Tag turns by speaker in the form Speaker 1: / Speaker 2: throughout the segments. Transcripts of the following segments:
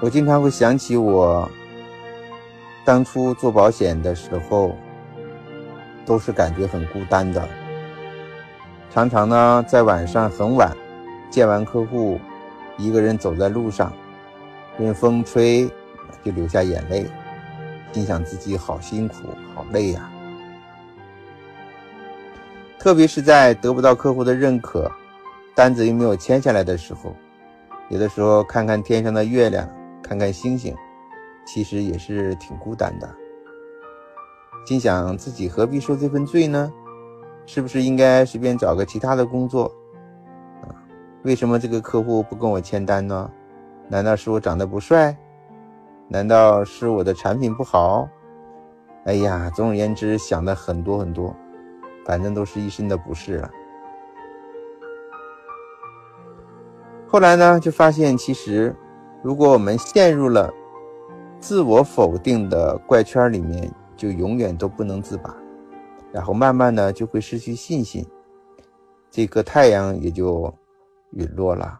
Speaker 1: 我经常会想起我当初做保险的时候，都是感觉很孤单的。常常呢，在晚上很晚见完客户，一个人走在路上，任风吹，就流下眼泪，心想自己好辛苦，好累呀。特别是在得不到客户的认可，单子又没有签下来的时候，有的时候看看天上的月亮，看看星星，其实也是挺孤单的。心想自己何必受这份罪呢？是不是应该随便找个其他的工作？啊，为什么这个客户不跟我签单呢？难道是我长得不帅？难道是我的产品不好？哎呀，总而言之，想的很多很多。反正都是一身的不适了。后来呢，就发现其实，如果我们陷入了自我否定的怪圈里面，就永远都不能自拔，然后慢慢的就会失去信心，这个太阳也就陨落了。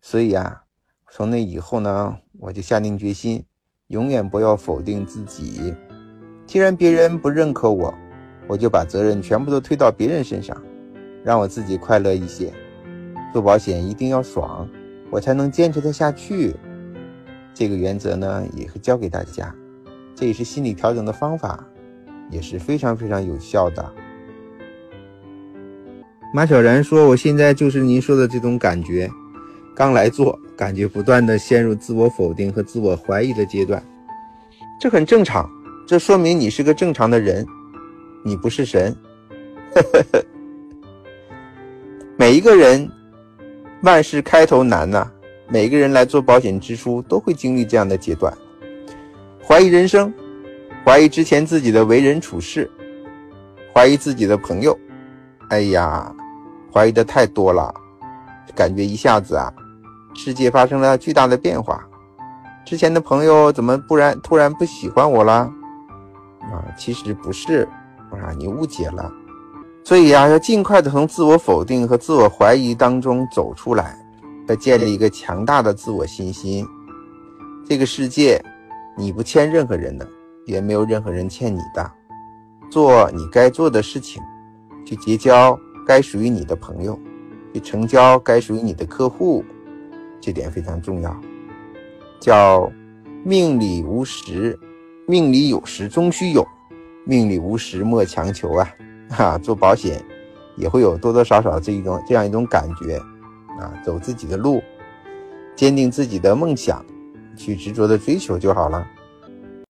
Speaker 1: 所以啊，从那以后呢，我就下定决心，永远不要否定自己。既然别人不认可我。我就把责任全部都推到别人身上，让我自己快乐一些。做保险一定要爽，我才能坚持得下去。这个原则呢，也会教给大家，这也是心理调整的方法，也是非常非常有效的。马小然说：“我现在就是您说的这种感觉，刚来做，感觉不断的陷入自我否定和自我怀疑的阶段，这很正常，这说明你是个正常的人。”你不是神，每一个人，万事开头难呐。每个人来做保险之初，都会经历这样的阶段，怀疑人生，怀疑之前自己的为人处事，怀疑自己的朋友。哎呀，怀疑的太多了，感觉一下子啊，世界发生了巨大的变化。之前的朋友怎么不然突然不喜欢我了？啊，其实不是。啊，你误解了，所以呀，要尽快的从自我否定和自我怀疑当中走出来，要建立一个强大的自我信心。这个世界，你不欠任何人的，也没有任何人欠你的。做你该做的事情，去结交该属于你的朋友，去成交该属于你的客户，这点非常重要。叫命里无时，命里有时终须有。命里无时莫强求啊！哈，做保险也会有多多少少这一种这样一种感觉啊，走自己的路，坚定自己的梦想，去执着的追求就好了。